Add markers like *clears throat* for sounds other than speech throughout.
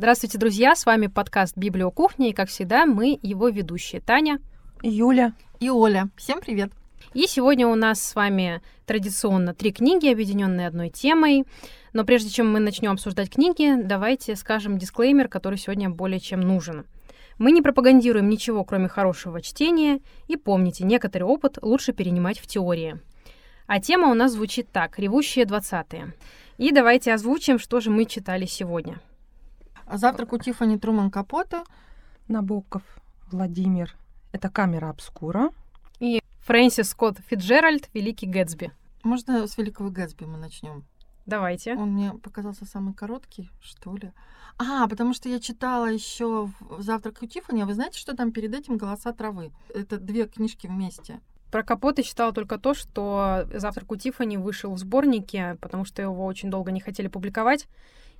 Здравствуйте, друзья! С вами подкаст «Библиокухня» и, как всегда, мы его ведущие Таня, Юля и Оля. Всем привет! И сегодня у нас с вами традиционно три книги, объединенные одной темой. Но прежде чем мы начнем обсуждать книги, давайте скажем дисклеймер, который сегодня более чем нужен. Мы не пропагандируем ничего, кроме хорошего чтения, и помните, некоторый опыт лучше перенимать в теории. А тема у нас звучит так «Ревущие двадцатые». И давайте озвучим, что же мы читали сегодня. Завтрак у Тиффани Труман Капота. Набоков Владимир. Это камера обскура. И Фрэнсис Скотт Фитджеральд «Великий Гэтсби». Можно с Великого Гэтсби мы начнем? Давайте. Он мне показался самый короткий, что ли. А, потому что я читала еще в «Завтрак у Тиффани», а вы знаете, что там перед этим «Голоса травы»? Это две книжки вместе. Про Капота читала только то, что «Завтрак у Тиффани» вышел в сборнике, потому что его очень долго не хотели публиковать.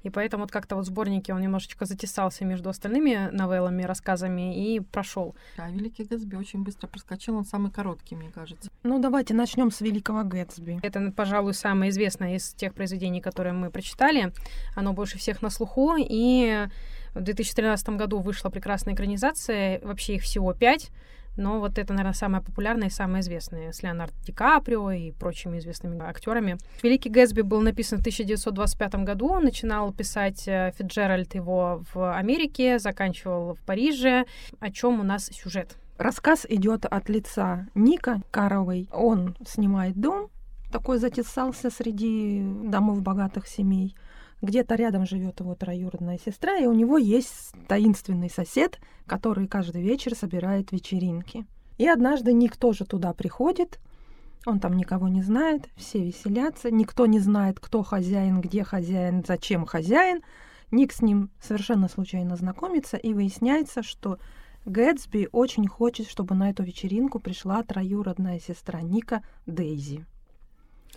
И поэтому вот как-то вот в сборнике он немножечко затесался между остальными новеллами, рассказами и прошел. А Великий Гэтсби очень быстро проскочил, он самый короткий, мне кажется. Ну, давайте начнем с Великого Гэтсби. Это, пожалуй, самое известное из тех произведений, которые мы прочитали. Оно больше всех на слуху, и в 2013 году вышла прекрасная экранизация, вообще их всего пять. Но вот это, наверное, самое популярное и самое известное с Леонардо Ди Каприо и прочими известными актерами. Великий Гэтсби был написан в 1925 году. Начинал писать э, Фиджеральд его в Америке, заканчивал в Париже. О чем у нас сюжет? Рассказ идет от лица Ника Каровой. Он снимает дом, такой затесался среди домов богатых семей. Где-то рядом живет его троюродная сестра, и у него есть таинственный сосед, который каждый вечер собирает вечеринки. И однажды Ник тоже туда приходит, он там никого не знает, все веселятся, никто не знает, кто хозяин, где хозяин, зачем хозяин. Ник с ним совершенно случайно знакомится, и выясняется, что Гэтсби очень хочет, чтобы на эту вечеринку пришла троюродная сестра Ника Дейзи.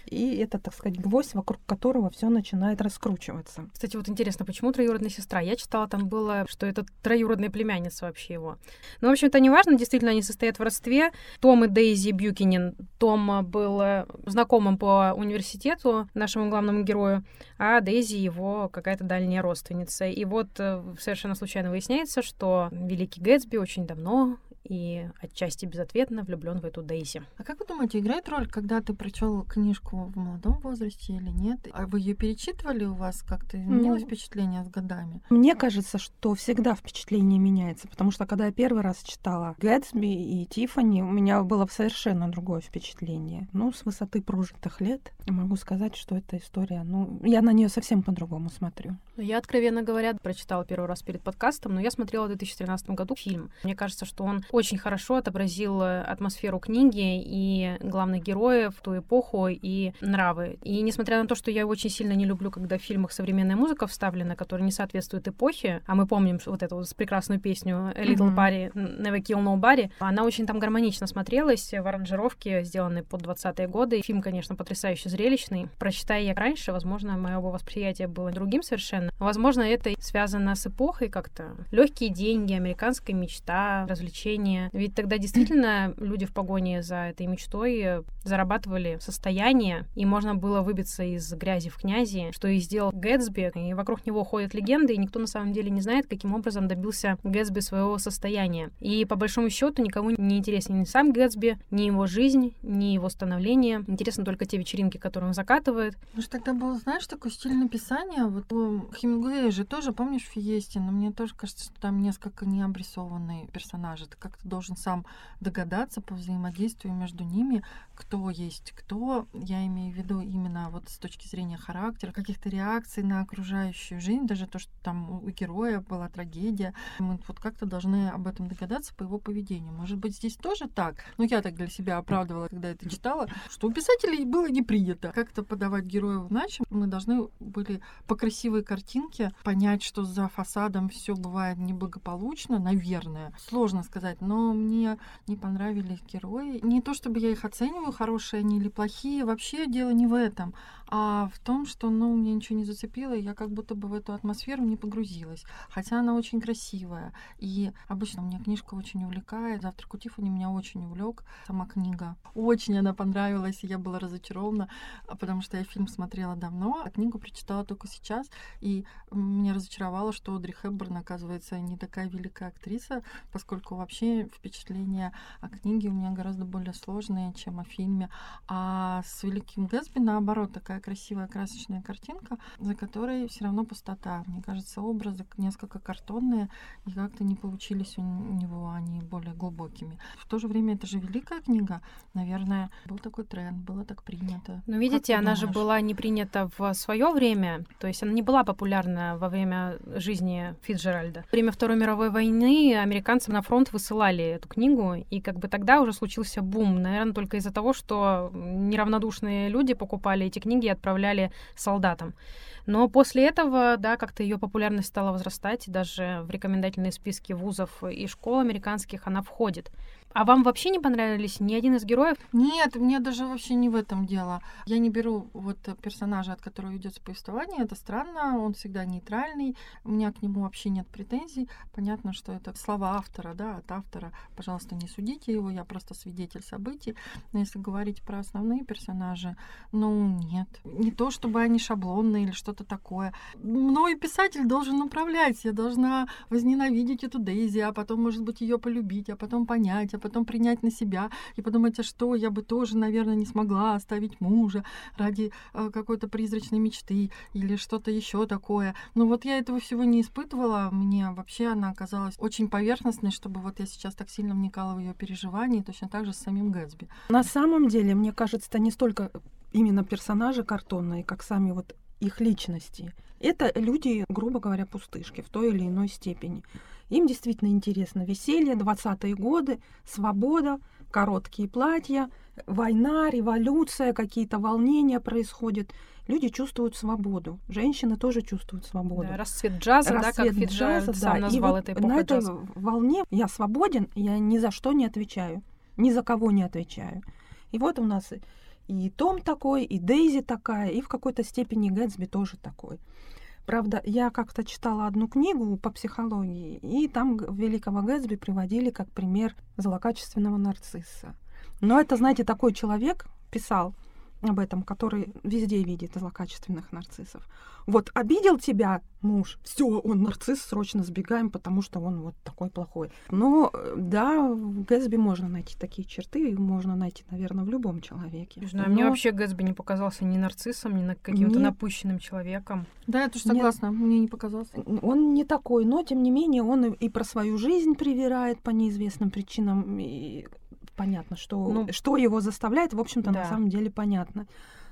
И это, так сказать, гвоздь, вокруг которого все начинает раскручиваться. Кстати, вот интересно, почему троюродная сестра? Я читала, там было, что это троюродная племянница вообще его. Но, в общем, это не важно, действительно, они состоят в родстве. Том и Дейзи Бьюкинин. Том был э, знакомым по университету нашему главному герою, а Дейзи его какая-то дальняя родственница. И вот э, совершенно случайно выясняется, что Великий Гэтсби очень давно и отчасти безответно влюблен в эту Дейзи. А как вы думаете, играет роль, когда ты прочел книжку в молодом возрасте или нет? А вы ее перечитывали у вас как-то изменилось ну, впечатление с годами? Мне кажется, что всегда впечатление меняется, потому что когда я первый раз читала Гэтсби и Тиффани, у меня было совершенно другое впечатление. Ну, с высоты прожитых лет могу сказать, что эта история, ну, я на нее совсем по-другому смотрю. Я, откровенно говоря, прочитала первый раз перед подкастом, но я смотрела в 2013 году фильм. Мне кажется, что он очень хорошо отобразил атмосферу книги и главных героев в ту эпоху и нравы. И несмотря на то, что я очень сильно не люблю, когда в фильмах современная музыка вставлена, которая не соответствует эпохе, а мы помним вот эту прекрасную песню Little. Barry, Never Kill Nobody, она очень там гармонично смотрелась в аранжировке, сделанной под 20-е годы. Фильм, конечно, потрясающе зрелищный. Прочитая я раньше, возможно, мое восприятие было другим совершенно. Возможно, это связано с эпохой как-то. Легкие деньги, американская мечта, развлечения состояние. Ведь тогда действительно люди в погоне за этой мечтой зарабатывали состояние, и можно было выбиться из грязи в князи, что и сделал Гэтсби. И вокруг него ходят легенды, и никто на самом деле не знает, каким образом добился Гэтсби своего состояния. И по большому счету никому не интересен ни сам Гэтсби, ни его жизнь, ни его становление. Интересно только те вечеринки, которые он закатывает. Ну что тогда был, знаешь, такой стиль написания. Вот у Хемингуэя же тоже, помнишь, в Фиесте, но мне тоже кажется, что там несколько необрисованные персонажи. Это как как-то должен сам догадаться по взаимодействию между ними, кто есть кто. Я имею в виду именно вот с точки зрения характера, каких-то реакций на окружающую жизнь, даже то, что там у героя была трагедия. Мы вот как-то должны об этом догадаться по его поведению. Может быть, здесь тоже так? Ну, я так для себя оправдывала, когда это читала, что у писателей было не принято. Как-то подавать героев иначе. Мы должны были по красивой картинке понять, что за фасадом все бывает неблагополучно, наверное. Сложно сказать, но мне не понравились герои. Не то чтобы я их оцениваю, хорошие они или плохие, вообще дело не в этом, а в том, что, ну, мне ничего не зацепило, и я как будто бы в эту атмосферу не погрузилась. Хотя она очень красивая, и обычно мне книжка очень увлекает. «Завтрак у Тиффани» меня очень увлек, сама книга. Очень она понравилась, и я была разочарована, а, потому что я фильм смотрела давно, а книгу прочитала только сейчас, и меня разочаровало, что Одри Хепберн, оказывается, не такая великая актриса, поскольку вообще впечатления о книге у меня гораздо более сложные, чем о фильме. А с «Великим Гэтсби», наоборот, такая красивая красочная картинка, за которой все равно пустота. Мне кажется, образы несколько картонные, и как-то не получились у него они более глубокими. В то же время это же великая книга. Наверное, был такой тренд, было так принято. Ну, видите, она же была не принята в свое время, то есть она не была популярна во время жизни Фитджеральда. Во время Второй мировой войны американцы на фронт высылали эту книгу, и как бы тогда уже случился бум, наверное, только из-за того, что неравнодушные люди покупали эти книги отправляли солдатам. Но после этого, да, как-то ее популярность стала возрастать, и даже в рекомендательные списки вузов и школ американских она входит. А вам вообще не понравились ни один из героев? Нет, мне даже вообще не в этом дело. Я не беру вот персонажа, от которого ведется повествование. Это странно, он всегда нейтральный. У меня к нему вообще нет претензий. Понятно, что это слова автора, да, от автора. Пожалуйста, не судите его, я просто свидетель событий. Но если говорить про основные персонажи, ну нет. Не то, чтобы они шаблонные или что-то такое. Мной писатель должен управлять. Я должна возненавидеть эту Дейзи, а потом, может быть, ее полюбить, а потом понять, а потом принять на себя и подумать, а что, я бы тоже, наверное, не смогла оставить мужа ради э, какой-то призрачной мечты или что-то еще такое. Но вот я этого всего не испытывала. Мне вообще она оказалась очень поверхностной, чтобы вот я сейчас так сильно вникала в ее переживания, точно так же с самим Гэтсби. На самом деле, мне кажется, это не столько именно персонажи картонные, как сами вот их личности. Это люди, грубо говоря, пустышки в той или иной степени. Им действительно интересно веселье, 20-е годы, свобода, короткие платья, война, революция, какие-то волнения происходят. Люди чувствуют свободу. Женщины тоже чувствуют свободу. Да, расцвет джаза, расцвет да, как Фиджеральд джаза, сам да. назвал и это вот на этой джаза. волне я свободен, я ни за что не отвечаю, ни за кого не отвечаю. И вот у нас и Том такой, и Дейзи такая, и в какой-то степени Гэтсби тоже такой. Правда, я как-то читала одну книгу по психологии, и там великого Гэтсби приводили как пример злокачественного нарцисса. Но это, знаете, такой человек писал, об этом, который везде видит злокачественных нарциссов. Вот обидел тебя муж, все, он нарцисс, срочно сбегаем, потому что он вот такой плохой. Но да, в Гэтсби можно найти такие черты, можно найти, наверное, в любом человеке. Не знаю, Но... мне вообще Гэтсби не показался ни нарциссом, ни каким-то Нет. напущенным человеком. Да, я тоже согласна, Нет. мне не показался. Он не такой, но тем не менее он и, и про свою жизнь привирает по неизвестным причинам, и понятно, что, ну, что его заставляет, в общем-то, да. на самом деле понятно.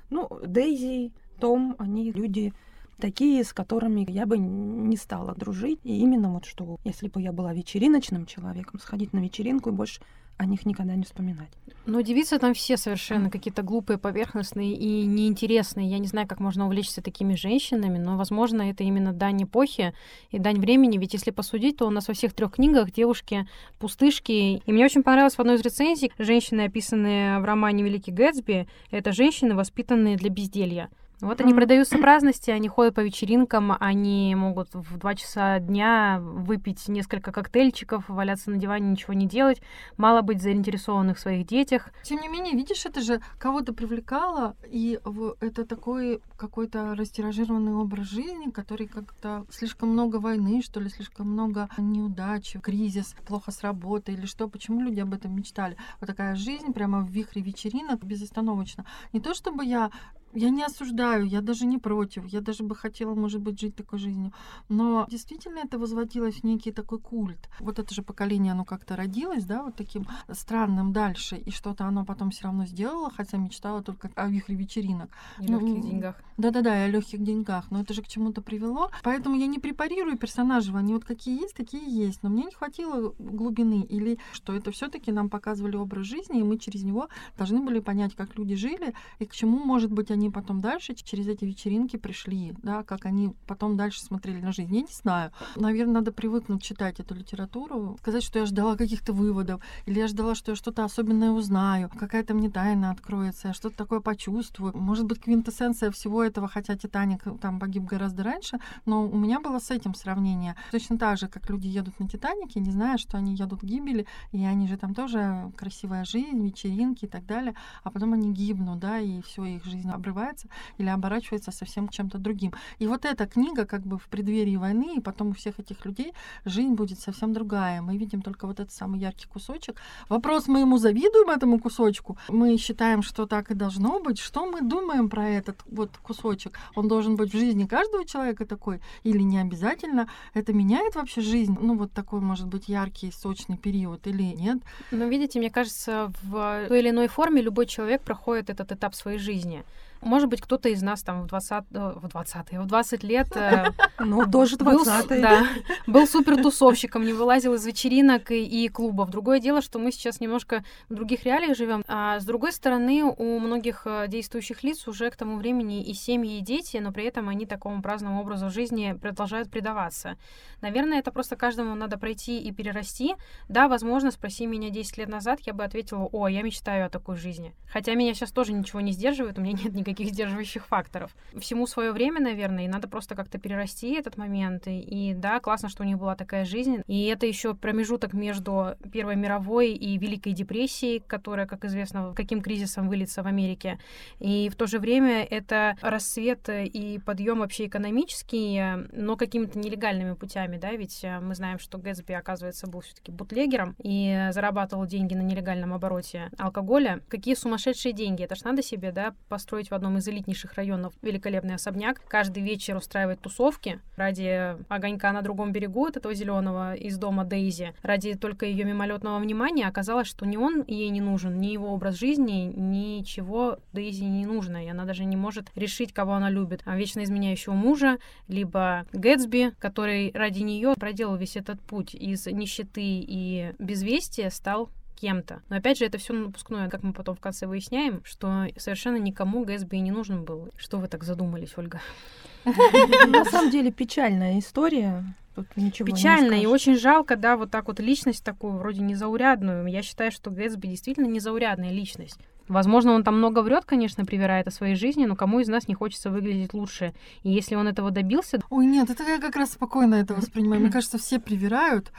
Ну, Дейзи, Том, они люди такие, с которыми я бы не стала дружить. И именно вот что, если бы я была вечериночным человеком, сходить на вечеринку и больше о них никогда не вспоминать. Но девицы там все совершенно какие-то глупые, поверхностные и неинтересные. Я не знаю, как можно увлечься такими женщинами, но, возможно, это именно дань эпохи и дань времени. Ведь если посудить, то у нас во всех трех книгах девушки пустышки. И мне очень понравилось в одной из рецензий женщины, описанные в романе «Великий Гэтсби», это женщины, воспитанные для безделья. Вот они продаются праздности, они ходят по вечеринкам, они могут в два часа дня выпить несколько коктейльчиков, валяться на диване, ничего не делать, мало быть заинтересованных в своих детях. Тем не менее, видишь, это же кого-то привлекало, и это такой какой-то растиражированный образ жизни, который как-то слишком много войны, что ли, слишком много неудач, кризис, плохо с работой или что, почему люди об этом мечтали. Вот такая жизнь прямо в вихре вечеринок безостановочно. Не то чтобы я я не осуждаю, я даже не против, я даже бы хотела, может быть, жить такой жизнью. Но действительно это возводилось в некий такой культ. Вот это же поколение, оно как-то родилось, да, вот таким странным дальше, и что-то оно потом все равно сделало, хотя мечтала только о вихре вечеринок. И ну, легких деньгах. Да-да-да, и о легких деньгах. Но это же к чему-то привело. Поэтому я не препарирую персонажей. Они вот какие есть, такие есть. Но мне не хватило глубины. Или что это все-таки нам показывали образ жизни, и мы через него должны были понять, как люди жили, и к чему, может быть, они они потом дальше через эти вечеринки пришли, да, как они потом дальше смотрели на жизнь. Я не знаю. Наверное, надо привыкнуть читать эту литературу, сказать, что я ждала каких-то выводов, или я ждала, что я что-то особенное узнаю, какая-то мне тайна откроется, я что-то такое почувствую. Может быть, квинтэссенция всего этого, хотя Титаник там погиб гораздо раньше, но у меня было с этим сравнение. Точно так же, как люди едут на Титанике, не зная, что они едут к гибели, и они же там тоже красивая жизнь, вечеринки и так далее, а потом они гибнут, да, и все их жизнь обрывается или оборачивается совсем чем-то другим. И вот эта книга как бы в преддверии войны, и потом у всех этих людей жизнь будет совсем другая. Мы видим только вот этот самый яркий кусочек. Вопрос, мы ему завидуем этому кусочку? Мы считаем, что так и должно быть? Что мы думаем про этот вот кусочек? Он должен быть в жизни каждого человека такой или не обязательно? Это меняет вообще жизнь? Ну, вот такой, может быть, яркий, сочный период или нет? Ну, видите, мне кажется, в той или иной форме любой человек проходит этот этап своей жизни. Может быть, кто-то из нас там в 20, э, в 20, в 20 лет... Э, ну, тоже 20 был, да, был супер тусовщиком, не вылазил из вечеринок и, и клубов. Другое дело, что мы сейчас немножко в других реалиях живем. А с другой стороны, у многих э, действующих лиц уже к тому времени и семьи, и дети, но при этом они такому праздному образу жизни продолжают предаваться. Наверное, это просто каждому надо пройти и перерасти. Да, возможно, спроси меня 10 лет назад, я бы ответила, о, я мечтаю о такой жизни. Хотя меня сейчас тоже ничего не сдерживает, у меня нет никаких никаких сдерживающих факторов. Всему свое время, наверное, и надо просто как-то перерасти этот момент. И, и да, классно, что у них была такая жизнь. И это еще промежуток между Первой мировой и Великой депрессией, которая, как известно, каким кризисом выльется в Америке. И в то же время это расцвет и подъем вообще экономический, но какими-то нелегальными путями, да, ведь э, мы знаем, что Гэтсби, оказывается, был все-таки бутлегером и зарабатывал деньги на нелегальном обороте алкоголя. Какие сумасшедшие деньги! Это ж надо себе, да, построить в одном из элитнейших районов великолепный особняк. Каждый вечер устраивает тусовки ради огонька на другом берегу от этого зеленого из дома Дейзи. Ради только ее мимолетного внимания оказалось, что ни он ей не нужен, ни его образ жизни, ничего Дейзи не нужно. И она даже не может решить, кого она любит. А вечно изменяющего мужа, либо Гэтсби, который ради нее проделал весь этот путь из нищеты и безвестия, стал кем-то. Но опять же, это все напускное, как мы потом в конце выясняем, что совершенно никому ГСБ не нужен был. Что вы так задумались, Ольга? *laughs* На самом деле печальная история. Тут ничего Печально и очень жалко, да, вот так вот личность такую, вроде незаурядную. Я считаю, что Гэтсби действительно незаурядная личность. Возможно, он там много врет, конечно, привирает о своей жизни, но кому из нас не хочется выглядеть лучше? И если он этого добился... Ой, нет, это я как раз спокойно это воспринимаю. Мне кажется, все привирают.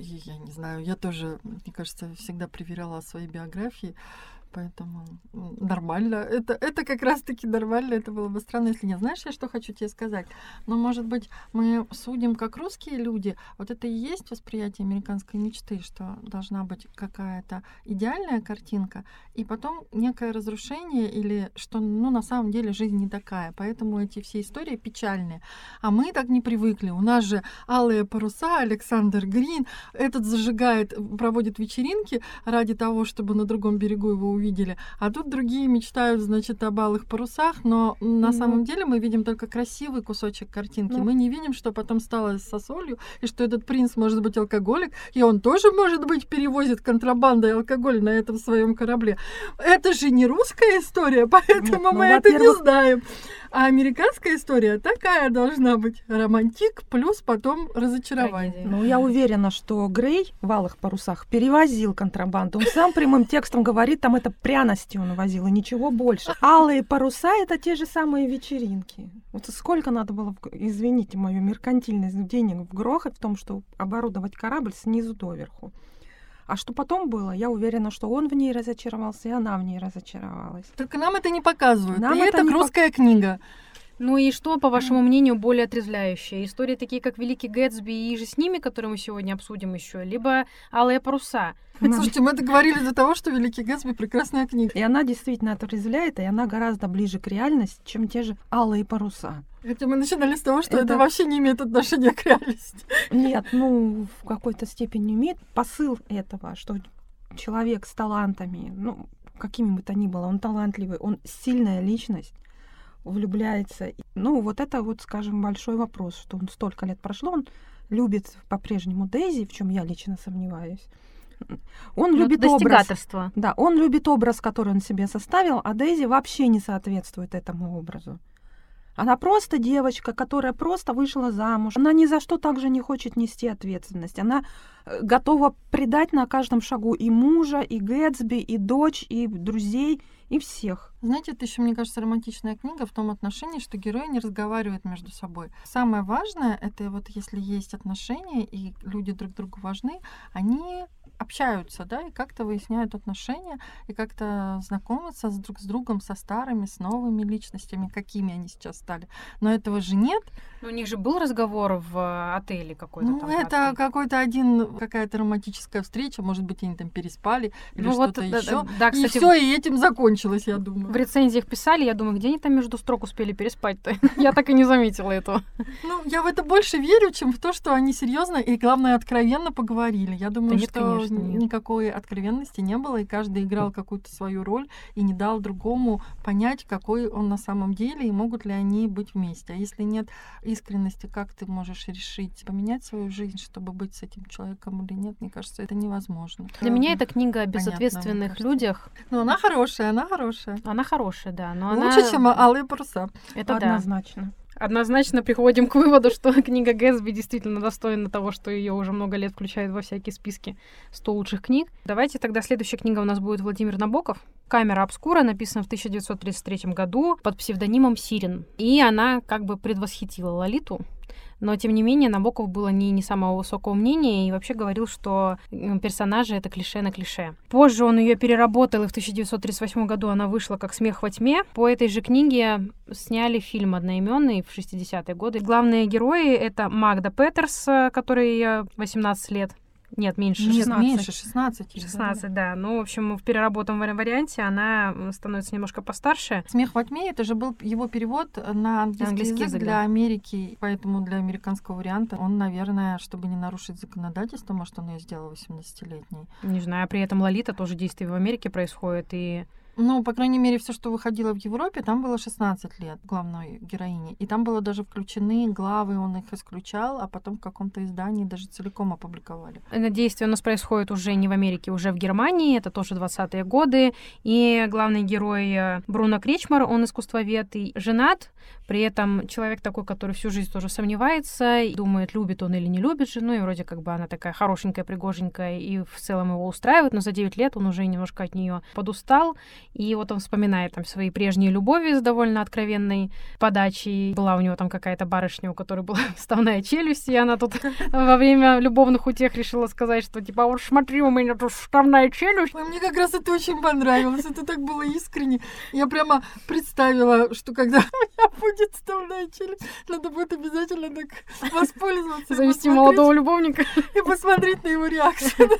Я не знаю, я тоже, мне кажется, всегда проверяла свои биографии. Поэтому нормально. Это, это как раз-таки нормально. Это было бы странно, если нет. Знаешь, я что хочу тебе сказать? Но, ну, может быть, мы судим как русские люди. Вот это и есть восприятие американской мечты, что должна быть какая-то идеальная картинка, и потом некое разрушение, или что, ну, на самом деле жизнь не такая. Поэтому эти все истории печальные. А мы так не привыкли. У нас же алые паруса, Александр Грин, этот зажигает, проводит вечеринки ради того, чтобы на другом берегу его увидели. А тут другие мечтают, значит, о балых парусах, но на mm самом деле мы видим только красивый кусочек картинки. Mm Мы не видим, что потом стало со солью, и что этот принц может быть алкоголик, и он тоже, может быть, перевозит контрабандой алкоголь на этом своем корабле. Это же не русская история, *laughs* поэтому Нет, ну, мы это не знаем. А американская история такая должна быть. Романтик плюс потом разочарование. Ну, я уверена, что Грей в «Алых парусах» перевозил контрабанду. Он сам прямым текстом говорит, там это пряности он возил, и ничего больше. «Алые паруса» — это те же самые вечеринки. Вот сколько надо было, извините мою меркантильность, денег вгрохать в том, что оборудовать корабль снизу доверху. А что потом было, я уверена, что он в ней разочаровался, и она в ней разочаровалась. Только нам это не показывают. Нам и это, это русская пок... книга. Ну и что, по вашему мнению, более отрезвляющее? Истории такие, как Великий Гэтсби и же с ними, которые мы сегодня обсудим еще, либо Алые паруса? *laughs* Слушайте, мы договорились до того, что Великий Гэтсби прекрасная книга. И она действительно отрезвляет, и она гораздо ближе к реальности, чем те же Алые паруса. Хотя мы начинали с того, что это, это вообще не имеет отношения к реальности. Нет, ну, в какой-то степени имеет посыл этого, что человек с талантами, ну, какими бы то ни было, он талантливый, он сильная личность, влюбляется. Ну, вот это вот, скажем, большой вопрос, что он столько лет прошло, он любит по-прежнему Дейзи, в чем я лично сомневаюсь. Он Ну, любит образ. Да, он любит образ, который он себе составил, а Дейзи вообще не соответствует этому образу. Она просто девочка, которая просто вышла замуж. Она ни за что также не хочет нести ответственность. Она э, готова предать на каждом шагу и мужа, и Гэтсби, и дочь, и друзей, и всех. Знаете, это еще, мне кажется, романтичная книга в том отношении, что герои не разговаривают между собой. Самое важное, это вот если есть отношения, и люди друг другу важны, они общаются, да, и как-то выясняют отношения, и как-то знакомятся с друг с другом, со старыми, с новыми личностями, какими они сейчас стали. Но этого же нет. Ну, у них же был разговор в э, отеле какой-то Ну, там. это какой-то один, какая-то романтическая встреча, может быть, они там переспали или Ну, вот, что-то да, еще. да, и кстати, все, и этим закончилось, я думаю. в рецензиях писали, я думаю, где они там между строк успели переспать-то? *laughs* Я так и не заметила этого. Ну, я в это больше верю, чем в то, что они серьезно и, главное, откровенно поговорили. Я думаю, что нет. никакой откровенности не было, и каждый играл какую-то свою роль и не дал другому понять, какой он на самом деле, и могут ли они быть вместе. А если нет искренности, как ты можешь решить поменять свою жизнь, чтобы быть с этим человеком или нет? Мне кажется, это невозможно. Для меня это книга о Понятно, безответственных кажется. людях. Ну, она хорошая, она хорошая. Она хорошая, да, но она... Лучше, чем алые паруса. Это да. Однозначно. Приходим к выводу, что *laughs* книга Гэтсби действительно достойна того, что ее уже много лет включают во всякие списки 100 лучших книг. Давайте тогда следующая книга у нас будет Владимир Набоков. «Камера обскура» написана в 1933 году под псевдонимом Сирин. И она как бы предвосхитила Лолиту. Но, тем не менее, Набоков было не, не самого высокого мнения и вообще говорил, что персонажи — это клише на клише. Позже он ее переработал, и в 1938 году она вышла как «Смех во тьме». По этой же книге сняли фильм одноименный в 60-е годы. Главные герои — это Магда Петерс, э, которой э, 18 лет. Нет, меньше, Нет, 16. меньше, 16. или 16, да. Ну, в общем, в переработанном вари- варианте она становится немножко постарше. Смех во тьме это же был его перевод на английский, английский язык, язык, для да. Америки, поэтому для американского варианта он, наверное, чтобы не нарушить законодательство, может, он ее сделал 18-летней. Не знаю, а при этом Лолита тоже действие в Америке происходит, и Ну, по крайней мере, все, что выходило в Европе, там было 16 лет главной героине. И там было даже включены главы, он их исключал, а потом в каком-то издании даже целиком опубликовали. Это действие у нас происходит уже не в Америке, уже в Германии, это тоже 20-е годы. И главный герой э, Бруно Кречмар, он искусствовед и женат, при этом человек такой, который всю жизнь тоже сомневается, и думает, любит он или не любит жену, и вроде как бы она такая хорошенькая, пригоженькая, и в целом его устраивает, но за 9 лет он уже немножко от нее подустал, и вот он вспоминает там свои прежние любови с довольно откровенной подачей. Была у него там какая-то барышня, у которой была *laughs* вставная челюсть, и она тут *laughs* во время любовных утех решила сказать, что типа, «А вот смотри, у меня тут вставная челюсть. Мне как раз это очень понравилось, это так было искренне. Я прямо представила, что когда *laughs* у меня будет вставная челюсть, надо будет обязательно так воспользоваться. Завести молодого любовника. И посмотреть на его реакцию.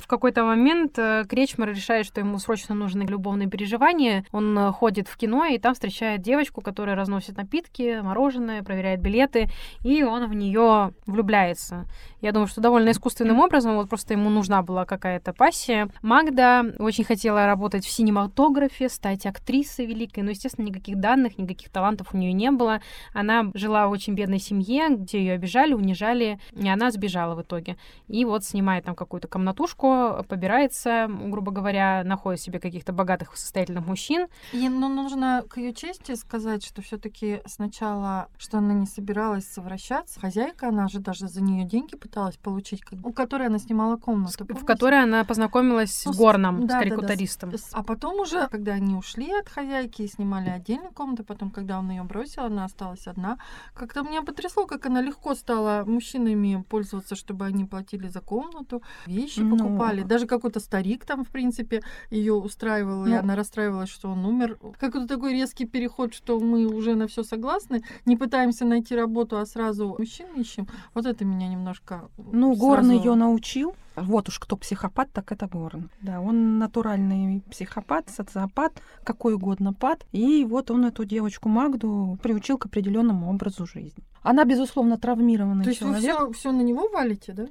В какой-то момент э, Кречмар решает, что ему срочно нужны любовные переживания. Он э, ходит в кино и там встречает девочку, которая разносит напитки, мороженое, проверяет билеты, и он в нее влюбляется. Я думаю, что довольно искусственным образом, вот просто ему нужна была какая-то пассия. Магда очень хотела работать в синематографе, стать актрисой великой, но, естественно, никаких данных, никаких талантов у нее не было. Она жила в очень бедной семье, где ее обижали, унижали, и она сбежала в итоге. И вот снимает там какую-то комнатушку, побирается, грубо говоря, находит себе каких-то богатых, состоятельных мужчин. И, ну, нужно к ее чести сказать, что все-таки сначала, что она не собиралась совращаться. Хозяйка, она же даже за нее деньги пыталась получить, у которой она снимала комнату. в помните? которой она познакомилась Ну, с с- Горном, да, да, да, старикутаристом. С- А потом уже, когда они ушли от хозяйки и снимали отдельную комнату, потом, когда он ее бросил, она осталась одна. Как-то меня потрясло, как она легко стала мужчинами пользоваться, чтобы они платили за комнату, вещи Ну, покупали. Даже какой-то старик там, в принципе, ее устраивал, и Ну. она расстраивалась, что он умер. Какой-то такой резкий переход, что мы уже на все согласны, не пытаемся найти работу, а сразу мужчин ищем. Вот это меня немножко Ну, Горн сразу- ее научил. Вот уж кто психопат, так это Горн. Да, он натуральный психопат, социопат, какой угодно пад. И вот он эту девочку Магду приучил к определенному образу жизни. Она, безусловно, травмированный То есть вы человек. все, все на него валите, да?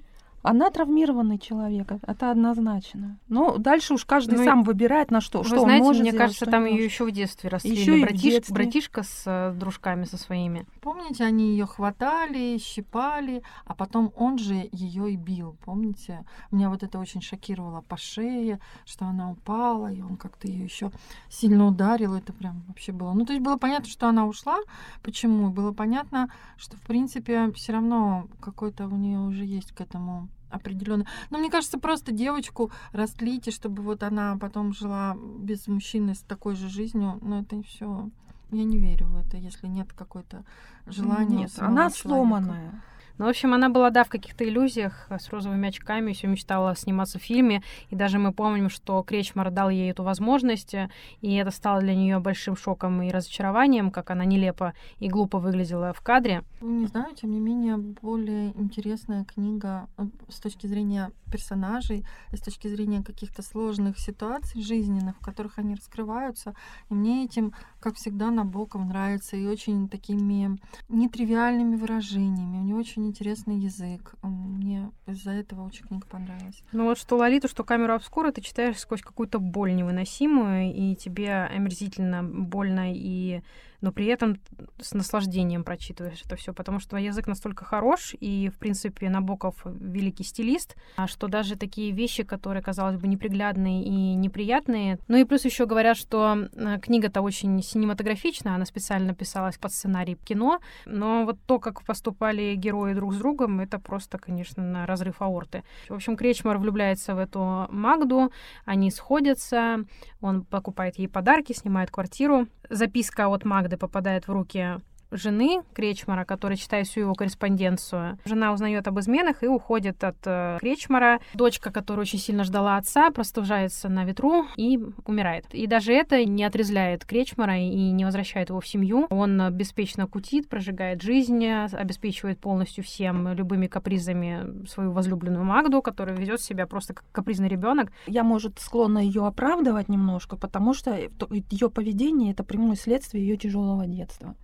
Она травмированный человек, э, это однозначно. Но дальше уж каждый Ну сам выбирает, на что, Вы что он знаете, может мне сделать, кажется, что там ее еще в детстве растлили. Ещё и в Братиш- детстве. Братишка с э, дружками со своими. Помните, они ее хватали, щипали, а потом он же ее и бил. Помните? Меня вот это очень шокировало по шее, что она упала, и он как-то ее еще сильно ударил. Это прям вообще было. Ну, то есть было понятно, что она ушла. Почему? Было понятно, что в принципе все равно какой-то у нее уже есть к этому определенно. Но мне кажется, просто девочку растлить, и чтобы вот она потом жила без мужчины с такой же жизнью, ну это все. Я не верю в это, если нет какой-то желания. Нет, она человека. сломанная. Ну, в общем, она была, да, в каких-то иллюзиях э, с розовыми очками, все мечтала сниматься в фильме. И даже мы помним, что Кречмар дал ей эту возможность, э, и это стало для нее большим шоком и разочарованием, как она нелепо и глупо выглядела в кадре. Не знаю, тем не менее, более интересная книга э, с точки зрения персонажей, с точки зрения каких-то сложных ситуаций жизненных, в которых они раскрываются. И мне этим, как всегда, Набоков нравится, и очень такими нетривиальными выражениями. У него очень интересный язык. Мне из-за этого очень книга понравилась. Ну вот что Лолиту, что камеру обскура ты читаешь сквозь какую-то боль невыносимую, и тебе омерзительно больно, и но при этом с наслаждением прочитываешь это все, потому что язык настолько хорош, и, в принципе, Набоков великий стилист, а что даже такие вещи, которые, казалось бы, неприглядные и неприятные. Ну и плюс еще говорят, что э, книга-то очень синематографичная, она специально писалась под сценарий кино, но вот то, как поступали герои друг с другом, это просто, конечно, на разрыв аорты. В общем, Кречмар влюбляется в эту Магду, они сходятся, он покупает ей подарки, снимает квартиру. Записка от Магды попадает в руки жены Кречмара, которая читает всю его корреспонденцию. Жена узнает об изменах и уходит от э, Кречмара. Дочка, которая очень сильно ждала отца, простужается на ветру и умирает. И даже это не отрезляет Кречмара и не возвращает его в семью. Он э, беспечно кутит, прожигает жизнь, э, обеспечивает полностью всем любыми капризами свою возлюбленную Магду, которая ведет себя просто как капризный ребенок. Я, может, склонна ее оправдывать немножко, потому что ее поведение это прямое следствие ее тяжелого детства.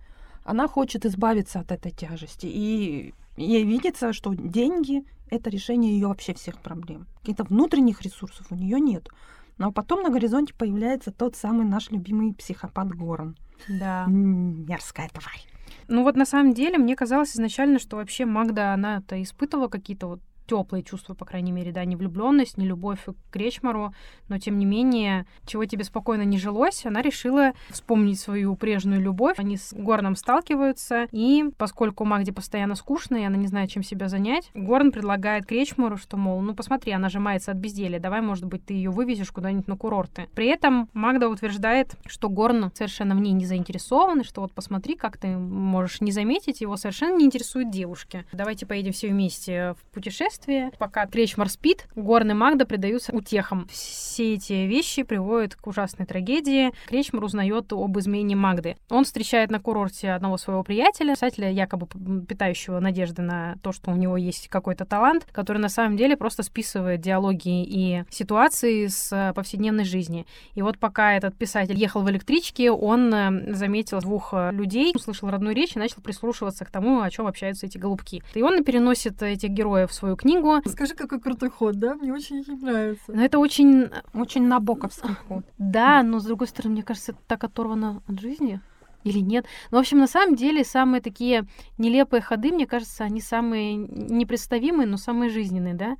Она хочет избавиться от этой тяжести. И ей видится, что деньги это решение ее вообще всех проблем. Каких-то внутренних ресурсов у нее нет. Но потом на горизонте появляется тот самый наш любимый психопат Горан. Да. Мерзкая тварь. Ну вот на самом деле мне казалось изначально, что вообще Магда, она-то испытывала какие-то вот теплые чувства, по крайней мере, да, не влюбленность, не любовь к Кречмару, но тем не менее, чего тебе спокойно не жилось, она решила вспомнить свою прежнюю любовь. Они с Горном сталкиваются, и поскольку Магде постоянно скучно, и она не знает, чем себя занять, Горн предлагает Кречмару, что, мол, ну посмотри, она же мается от безделия, давай, может быть, ты ее вывезешь куда-нибудь на курорты. При этом Магда утверждает, что Горн совершенно в ней не заинтересован, и что вот посмотри, как ты можешь не заметить, его совершенно не интересуют девушки. Давайте поедем все вместе в путешествие. Пока Кречмар спит, Горн и Магда предаются утехам. Все эти вещи приводят к ужасной трагедии. Кречмар узнает об измене Магды. Он встречает на курорте одного своего приятеля, писателя, якобы питающего надежды на то, что у него есть какой-то талант, который на самом деле просто списывает диалоги и ситуации с повседневной жизни. И вот пока этот писатель ехал в электричке, он э, заметил двух э, людей, услышал родную речь и начал прислушиваться к тому, о чем общаются эти голубки. И он переносит этих героев в свою книгу. Скажи, какой крутой ход, да? Мне очень нравится. Но это очень... Очень набоковский *laughs* ход. Да, но с другой стороны, мне кажется, это так оторвано от жизни. Или нет? Ну, в общем, на самом деле, самые такие нелепые ходы, мне кажется, они самые непредставимые, но самые жизненные, да?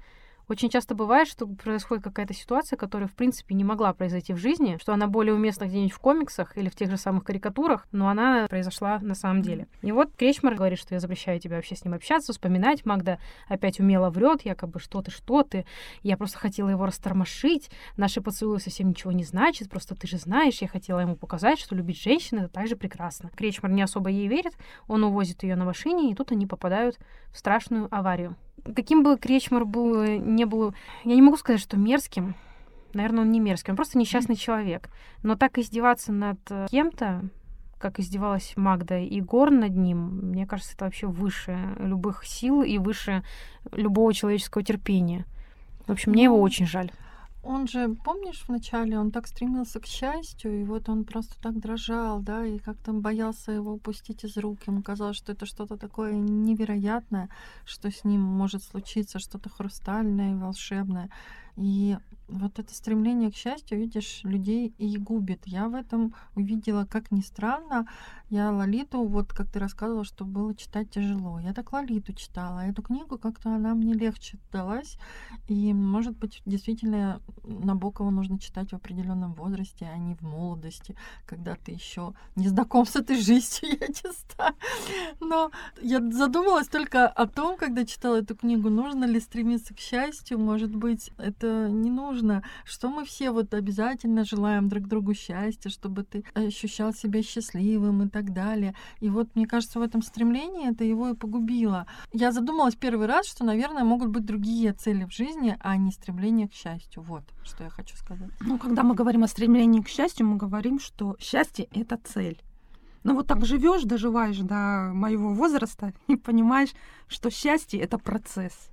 Очень часто бывает, что происходит какая-то ситуация, которая, в принципе, не могла произойти в жизни, что она более уместна где-нибудь в комиксах или в тех же самых карикатурах, но она произошла на самом деле. И вот Кречмар говорит, что я запрещаю тебе вообще с ним общаться, вспоминать. Магда опять умело врет, якобы что ты, что ты. Я просто хотела его растормошить. Наши поцелуи совсем ничего не значит, просто ты же знаешь, я хотела ему показать, что любить женщин это так же прекрасно. Кречмар не особо ей верит, он увозит ее на машине, и тут они попадают в страшную аварию. Каким бы Кречмар был, не был, я не могу сказать, что мерзким. Наверное, он не мерзкий, он просто несчастный человек. Но так издеваться над э, кем-то, как издевалась Магда и Горн над ним, мне кажется, это вообще выше любых сил и выше любого человеческого терпения. В общем, мне его очень жаль. Он же, помнишь, вначале он так стремился к счастью, и вот он просто так дрожал, да, и как-то боялся его упустить из рук. Ему казалось, что это что-то такое невероятное, что с ним может случиться, что-то хрустальное и волшебное. И вот это стремление к счастью, видишь, людей и губит. Я в этом увидела, как ни странно, я Лолиту, вот как ты рассказывала, что было читать тяжело. Я так Лолиту читала. Эту книгу как-то она мне легче далась. И, может быть, действительно Набокова нужно читать в определенном возрасте, а не в молодости, когда ты еще не знаком с этой жизнью, *laughs* я честно. Но я задумалась только о том, когда читала эту книгу, нужно ли стремиться к счастью. Может быть, это не нужно. Что мы все вот обязательно желаем друг другу счастья, чтобы ты ощущал себя счастливым и так далее. И вот, мне кажется, в этом стремлении это его и погубило. Я задумалась первый раз, что, наверное, могут быть другие цели в жизни, а не стремление к счастью. Вот, что я хочу сказать. Ну, когда мы говорим о стремлении к счастью, мы говорим, что счастье — это цель. Ну вот так живешь, доживаешь до моего возраста и понимаешь, что счастье — это процесс.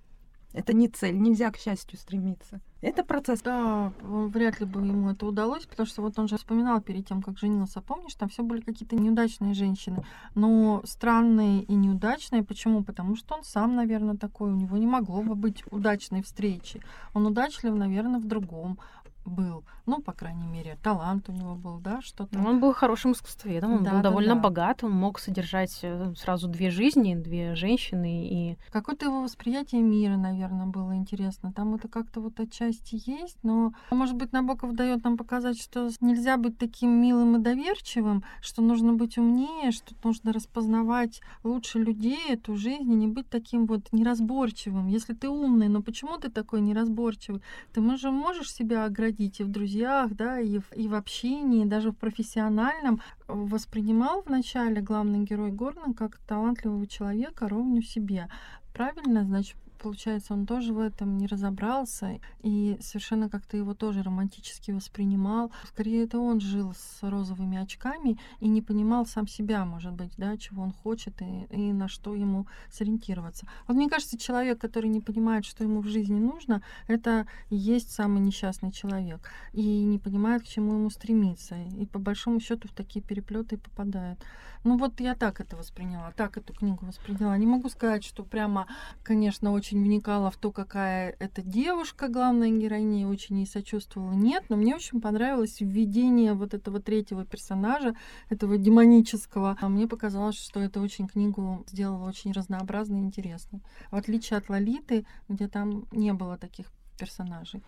Это не цель, нельзя к счастью стремиться. Это процесс. Да, вряд ли бы ему это удалось, потому что вот он же вспоминал перед тем, как женился, помнишь, там все были какие-то неудачные женщины, но странные и неудачные. Почему? Потому что он сам, наверное, такой, у него не могло бы быть удачной встречи. Он удачлив, наверное, в другом был. Ну, по крайней мере, талант у него был, да, что-то. Ну, он был хорошим искусствоведом, он да, был да, довольно да. богат, он мог содержать э, сразу две жизни, две женщины и... Какое-то его восприятие мира, наверное, было интересно. Там это как-то вот отчасти есть, но, может быть, Набоков дает нам показать, что нельзя быть таким милым и доверчивым, что нужно быть умнее, что нужно распознавать лучше людей, эту жизнь, и не быть таким вот неразборчивым. Если ты умный, но почему ты такой неразборчивый? Ты же можешь себя оградить видите в друзьях, да, и в, и в общении, даже в профессиональном, воспринимал вначале главный герой Горна как талантливого человека ровню себе. Правильно, значит, получается, он тоже в этом не разобрался и совершенно как-то его тоже романтически воспринимал. Скорее, это он жил с розовыми очками и не понимал сам себя, может быть, да, чего он хочет и, и на что ему сориентироваться. Вот мне кажется, человек, который не понимает, что ему в жизни нужно, это и есть самый несчастный человек и не понимает, к чему ему стремиться. И по большому счету в такие переплеты и попадает. Ну вот я так это восприняла, так эту книгу восприняла. Не могу сказать, что прямо, конечно, очень вникала в то, какая это девушка, главная героиня, и очень ей сочувствовала. Нет, но мне очень понравилось введение вот этого третьего персонажа, этого демонического. А мне показалось, что это очень книгу сделала очень разнообразной и интересной. В отличие от Лолиты, где там не было таких персонажей.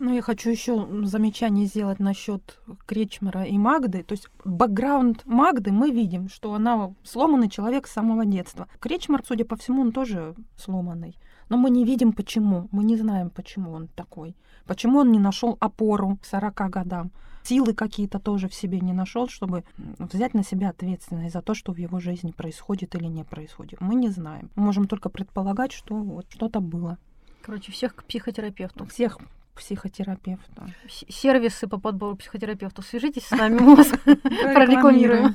Ну, я хочу еще замечание сделать насчет Кречмера и Магды. То есть бэкграунд Магды мы видим, что она сломанный человек с самого детства. Кречмер, судя по всему, он тоже сломанный. Но мы не видим почему. Мы не знаем, почему он такой. Почему он не нашел опору к 40 годам. Силы какие-то тоже в себе не нашел, чтобы взять на себя ответственность за то, что в его жизни происходит или не происходит. Мы не знаем. Мы можем только предполагать, что вот что-то было. Короче, всех к психотерапевту. Всех психотерапевта. Сервисы по подбору психотерапевтов. Свяжитесь с нами, мы вас *laughs* прорекламируем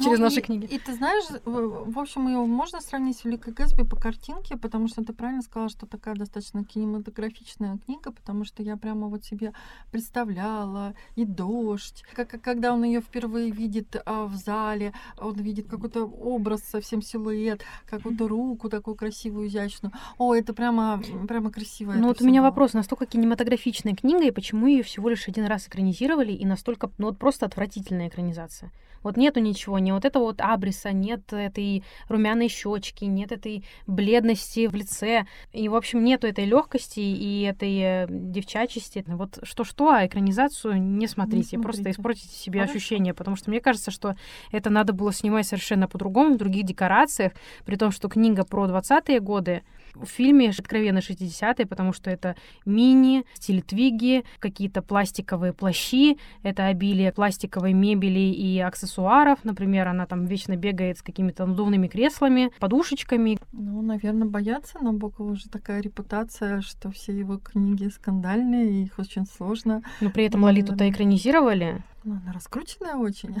через ну, наши и, книги. И ты знаешь, в общем, ее можно сравнить с Великой Гэтсби по картинке, потому что ты правильно сказала, что такая достаточно кинематографичная книга, потому что я прямо вот себе представляла и дождь, как когда он ее впервые видит а, в зале, он видит какой-то образ, совсем силуэт, какую-то руку такую красивую, изящную. О, это прямо, прямо красиво. Ну вот у меня вопрос, настолько кинематографичная книга, и почему ее всего лишь один раз экранизировали, и настолько, ну вот просто отвратительная экранизация. Вот нету ничего, ни вот этого вот абриса, нет этой румяной щечки, нет этой бледности в лице. И, в общем, нету этой легкости и этой э, девчачести. Вот что-что, а экранизацию не смотрите, не смотрите. просто испортите себе Хорошо. ощущение, потому что мне кажется, что это надо было снимать совершенно по-другому, в других декорациях, при том, что книга про 20-е годы, в фильме откровенно 60-е, потому что это мини, стиль твиги, какие-то пластиковые плащи, это обилие пластиковой мебели и аксессуаров. Например, она там вечно бегает с какими-то надувными креслами, подушечками. Ну, наверное, боятся. Набокова уже такая репутация, что все его книги скандальные, их очень сложно. Но при этом Лолиту-то экранизировали. Ну, она раскрученная очень.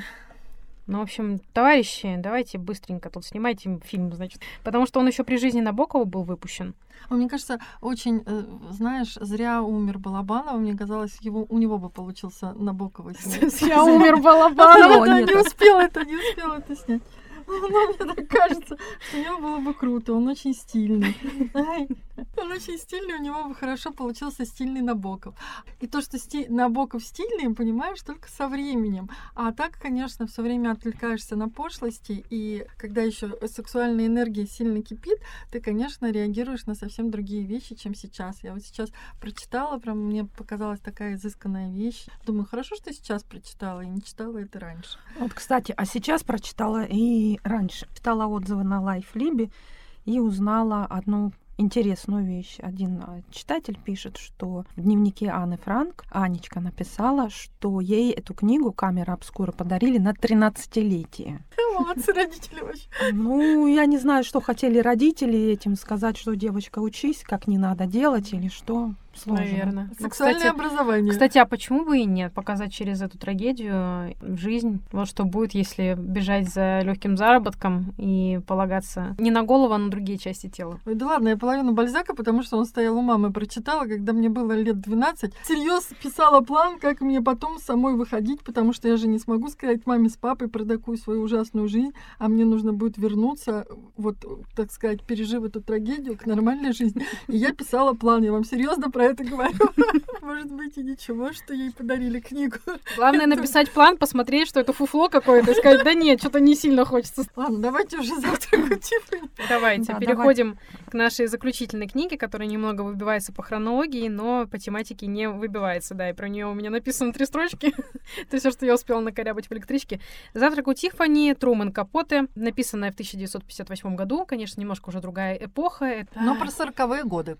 Ну, в общем, товарищи, давайте быстренько тут снимайте фильм, значит. Потому что он еще при жизни Набокова был выпущен. А Мне кажется, очень, э, знаешь, зря умер Балабанов. Мне казалось, его, у него бы получился Набокова снять. *laughs* Зря умер *laughs* А Балабанов. не успел это, не успел это снять. Ну, мне так кажется, что у него было бы круто. Он очень стильный. Он очень стильный, у него бы хорошо получился стильный Набоков. И то, что сти- Набоков стильный, понимаешь, только со временем. А так, конечно, все время отвлекаешься на пошлости, и когда еще сексуальная энергия сильно кипит, ты, конечно, реагируешь на совсем другие вещи, чем сейчас. Я вот сейчас прочитала, прям мне показалась такая изысканная вещь. Думаю, хорошо, что сейчас прочитала, и не читала это раньше. Вот, кстати, а сейчас прочитала и раньше. Читала отзывы на Лайфлибе и узнала одну интересную вещь. Один а, читатель пишет, что в дневнике Анны Франк Анечка написала, что ей эту книгу «Камера обскура» подарили на 13-летие. Молодцы родители вообще. Ну, я не знаю, что хотели родители этим сказать, что девочка учись, как не надо делать или что. Сложно. Наверное. Ну, Сексуальное кстати, образование. Кстати, а почему бы и нет? Показать через эту трагедию жизнь. Вот что будет, если бежать за легким заработком и полагаться не на голову, а на другие части тела. Ой, да ладно, я половину Бальзака, потому что он стоял у мамы, прочитала, когда мне было лет 12. Всерьез писала план, как мне потом самой выходить, потому что я же не смогу сказать маме с папой про такую свою ужасную жизнь, а мне нужно будет вернуться, вот, так сказать, пережив эту трагедию, к нормальной жизни. И я писала план, я вам серьезно про это говорю. *laughs* Может быть, и ничего, что ей подарили книгу. Главное написать план, посмотреть, что это фуфло какое-то, и сказать, да нет, что-то не сильно хочется. Ладно, давайте уже завтрак у Тиффани. Давайте, Да, переходим к нашей заключительной книге, которая немного выбивается по хронологии, но по тематике не выбивается, да, и про нее у меня написано три строчки. *laughs* Это все, что я успела накорябать в электричке. «Завтрак у Тиффани», Труман Капоте, написанная в 1958 году, конечно, немножко уже другая эпоха. Это- Но про сороковые годы.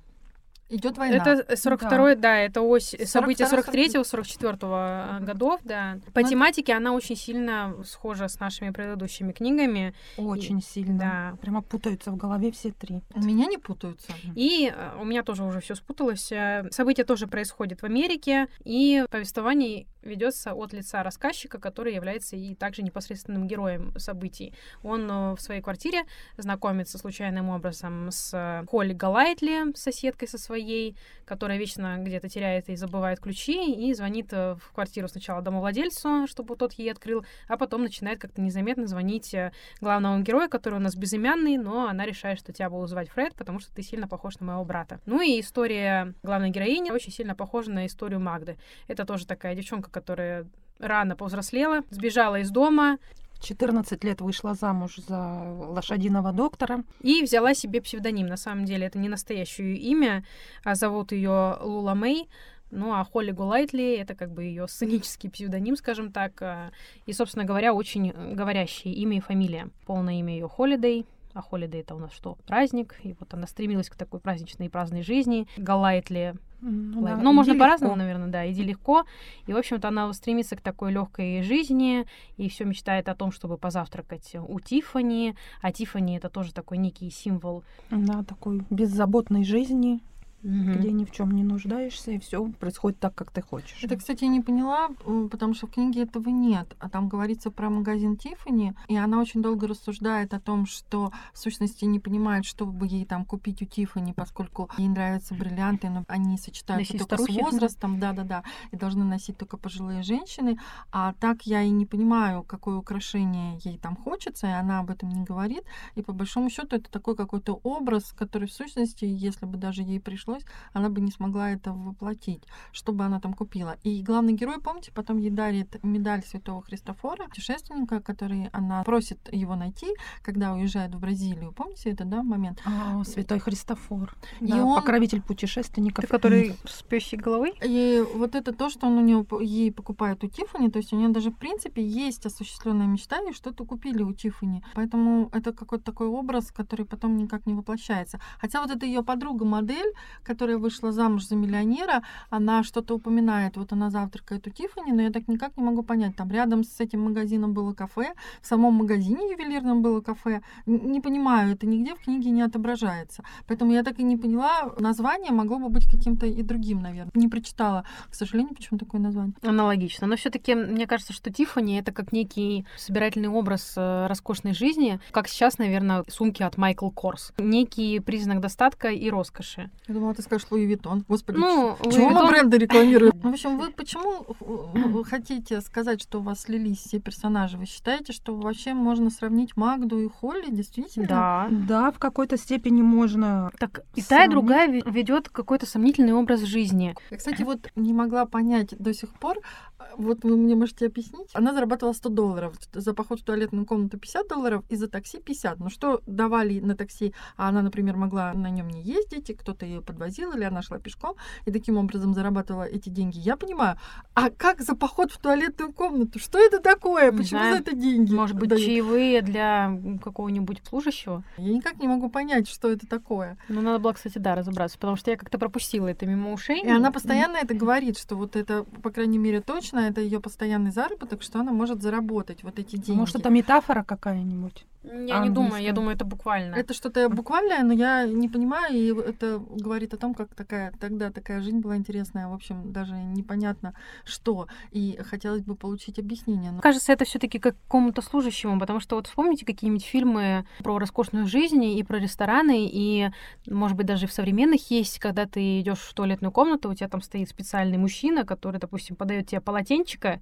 Идет война. Это 42-й, да. это ось события 42-й, 43-го, 44-го годов, да. По Ну, тематике она очень сильно схожа с нашими предыдущими книгами. Очень сильно. Да. Прямо путаются в голове все три. У меня не путаются. И э, у меня тоже уже все спуталось. Э, События тоже происходят в Америке, и повествование ведется от лица рассказчика, который является и также непосредственным героем событий. Он э, в своей квартире знакомится случайным образом с э, Холли Галайтли, соседкой со своей, которая вечно где-то теряет и забывает ключи, и звонит э, в квартиру сначала домовладельцу, чтобы тот ей открыл, а потом начинает как-то незаметно звонить главному герою, который у нас безымянный, но она решает, что тебя буду звать Фред, потому что ты сильно похож на моего брата. Ну и история главной героини очень сильно похожа на историю Магды. Это тоже такая девчонка, которая рано повзрослела, сбежала из дома В 14 лет вышла замуж за лошадиного доктора. и взяла себе псевдоним. На самом деле это не настоящее имя, а зовут ее Лула Мэй. Ну, а Холли Гулайтли — это как бы ее сценический псевдоним, скажем так. а, И, собственно говоря, очень говорящее имя и фамилия. Полное имя ее Холидей. А Холидей — это у нас что? Праздник. И вот она стремилась к такой праздничной и праздной жизни. Галайтли Ну, Лайк. да, Ну, можно по-разному, наверное, да, иди легко. И, в общем-то, она стремится к такой легкой жизни и все мечтает о том, чтобы позавтракать у Тифани. А Тифани это тоже такой некий символ. Да, такой беззаботной жизни, Мгм. где ни в чем не нуждаешься, и все происходит так, как ты хочешь. Это, кстати, я не поняла, потому что в книге этого нет. А там говорится про магазин Тиффани, и она очень долго рассуждает о том, что в сущности не понимает, что бы ей там купить у Тиффани, поскольку ей нравятся бриллианты, но они сочетаются Носить только старухи. с возрастом, да-да-да, и должны носить только пожилые женщины. А так я и не понимаю, какое украшение ей там хочется, и она об этом не говорит. И по большому счету это такой какой-то образ, который в сущности, если бы даже ей пришлось, она бы не смогла это воплотить, что бы она там купила. И главный герой, помните, потом ей дарит медаль святого Христофора, путешественника, который она просит его найти, когда уезжает в Бразилию. Помните это, да, момент? А, Святой Христофор. И Да, он- покровитель путешественников. который с пёсей головой? И вот это то, что он у нее ей покупает у Тифани, то есть у нее даже в принципе есть осуществленная мечта, и что-то купили у Тифани. Поэтому это какой-то такой образ, который потом никак не воплощается. Хотя вот эта ее подруга-модель, которая вышла замуж за миллионера, она что-то упоминает, вот она завтракает у Тиффани, но я так никак не могу понять, там рядом с этим магазином было кафе, в самом магазине ювелирном было кафе, не понимаю, это нигде в книге не отображается, поэтому я так и не поняла, название могло бы быть каким-то и другим, наверное. Не прочитала, к сожалению, почему такое название. Аналогично, но все таки мне кажется, что Тиффани это как некий собирательный образ э, роскошной жизни, как сейчас, наверное, сумки от Майкл Корс. Некий признак достатка и роскоши. Я думала, ты скажешь Луи Виттон. Господи, Ну, чего Louis мы Vuitton- бренды рекламируем? *laughs* В общем, вы почему э, хотите сказать, что у вас слились все персонажи? Вы считаете, что вообще можно сравнить Магду и Холли? Действительно? Да. Да, в какой-то степени можно. Так и та, и другая ведет какой-то сомнительный образ жизни. Я, кстати, вот не могла понять до сих пор, э, вот вы мне можете объяснить. Она зарабатывала 100 долларов, за поход в туалетную комнату 50 долларов и за такси 50. Ну что давали на такси, а она, например, могла на нем не ездить, и кто-то ее подвозил, или она шла пешком, и таким образом зарабатывала эти деньги. Я понимаю, а как за поход в туалетную комнату? Что это такое? Почему знаю. за это деньги? Может быть, дают? чаевые для какого-нибудь служащего? Я никак не могу понять, что это такое. Ну, надо было, кстати, да, разобраться, потому что я как-то пропустила это мимо ушей. И она постоянно это говорит, что вот это, по крайней мере, точно, это ее постоянный заработок, что она может заработать вот эти деньги. Может, это метафора какая-нибудь? Я не думаю, я думаю, это буквально. Это что-то буквальное, но я не понимаю, и это говорит о том, как такая тогда такая жизнь была интересная. В общем, даже непонятно что. И хотелось бы получить объяснение. Но Кажется, это все-таки как какому-то служащему, потому что вот вспомните какие-нибудь фильмы про роскошную жизнь и про рестораны, и, может быть, даже в современных есть, когда ты идешь в туалетную комнату, у тебя там стоит специальный мужчина, который, допустим, подает тебе полотенчико,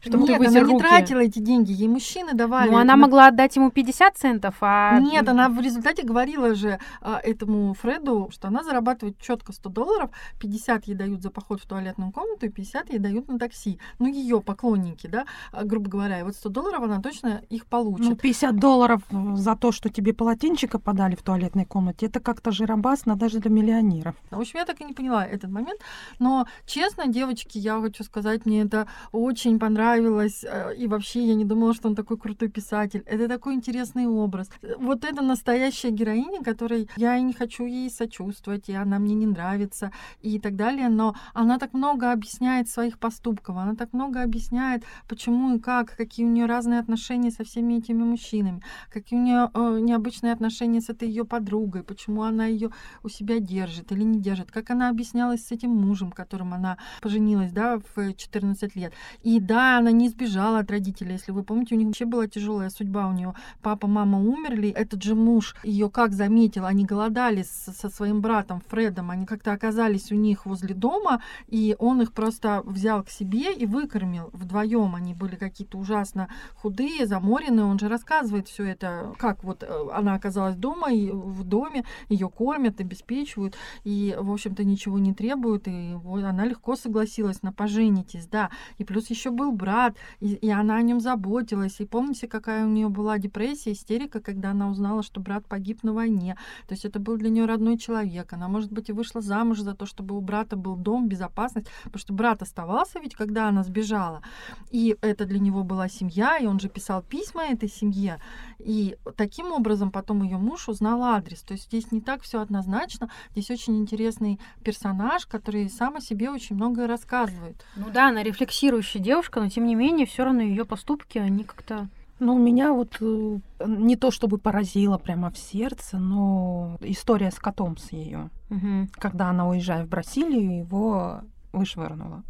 чтобы Нет, ты она не руки. тратила эти деньги, ей мужчины давали. Ну, она На- могла отдать ему 50 центов, а... Нет, она в результате говорила же а, этому Фреду, что она зарабатывает четко 100 долларов, 50 ей дают за поход в туалетную комнату и 50 ей дают на такси. Ну, ее поклонники, да, а, грубо говоря. И вот 100 долларов она точно их получит. Ну, 50 долларов за то, что тебе полотенчика подали в туалетной комнате, это как-то жиробасно даже для миллионеров. В общем, я так и не поняла этот момент. Но, честно, девочки, я хочу сказать, мне это очень понравилось. Э, И вообще, я не думала, что он такой крутой писатель. Это такой интересный образ. Вот это настоящая героиня, которой я и не хочу ей сочувствовать, и она мне не нравится, и так далее. Но она так много объясняет своих поступков. Она так много объясняет, почему и как, какие у нее разные отношения со всеми этими мужчинами, какие у нее э, необычные отношения с этой ее подругой, почему она ее у себя держит или не держит, как она объяснялась с этим мужем, которым она поженилась, да, в 14 лет. И да, она не избежала от родителей, если вы помните, у них вообще была тяжелая судьба, у нее папа, мама умерли, этот же муж ее как заметил, они голодали с- со своим братом Фредом, они как-то оказались у них возле дома, и он их просто взял к себе и выкормил вдвоем. Они были какие-то ужасно худые, заморенные. Он же рассказывает все это, как вот э, она оказалась дома и в доме, ее кормят, обеспечивают, и, в общем-то, ничего не требуют, и вот она легко согласилась на поженитесь, да. И плюс еще был брат, и, и она о нем заботилась. И помните, какая у нее была депрессия, истерика, когда она узнала, что брат погиб на войне. То есть это был для нее родной человек. Она, может быть, и вышла замуж за то, чтобы у брата был дом, безопасность, потому что брат оставался ведь, когда она сбежала. И это для него была семья, и он же писал письма этой семье. И таким образом потом ее муж узнал адрес. То есть здесь не так все однозначно. Здесь очень интересный персонаж, который сам о себе очень многое рассказывает. Ну да, она рефлексирующая девушка, но тем не менее, все равно ее поступки, они как-то... Ну, меня вот э, не то чтобы поразило прямо в сердце, но история с котом с ее. Мгм. Когда она, уезжая в Бразилию, его вышвырнула.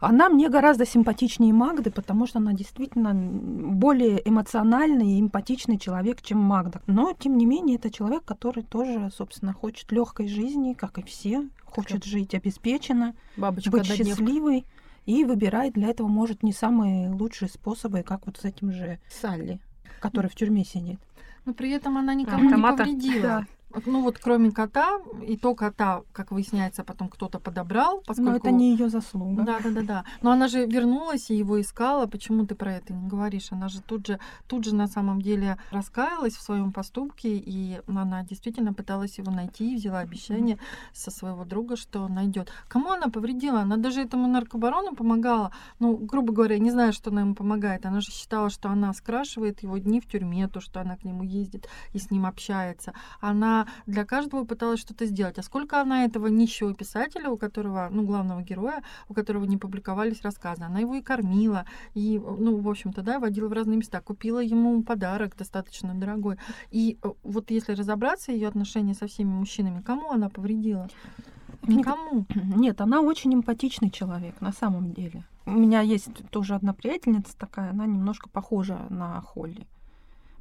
Она мне гораздо симпатичнее Магды, потому что она действительно более эмоциональный и эмпатичный человек, чем Магда. Но, тем не менее, это человек, который тоже, собственно, хочет легкой жизни, как и все, хочет жить обеспеченно, Бабочка быть счастливой и выбирает для этого, может, не самые лучшие способы, как вот с этим же Салли, который в тюрьме сидит. Но при этом она никому не Автомата? повредила. Да. Ну вот кроме кота, и то кота, как выясняется, потом кто-то подобрал, поскольку... Но это не ее заслуга. Да, да, да, да. Но она же вернулась и его искала. Почему ты про это не говоришь? Она же тут же, тут же на самом деле раскаялась в своем поступке, и она действительно пыталась его найти, и взяла обещание со своего друга, что найдет. Кому она повредила? Она даже этому наркобарону помогала. Ну, грубо говоря, не знаю, что она ему помогает. Она же считала, что она скрашивает его дни в тюрьме, то, что она к нему ездит и с ним общается. Она она для каждого пыталась что-то сделать. А сколько она этого нищего писателя, у которого, ну, главного героя, у которого не публиковались рассказы, она его и кормила, и, ну, в общем-то, да, водила в разные места, купила ему подарок достаточно дорогой. И э, вот если разобраться, ее отношения со всеми мужчинами, кому она повредила? Никому. *clears throat* Нет, она очень эмпатичный человек, на самом деле. У меня есть тоже одна приятельница такая, она немножко похожа на Холли.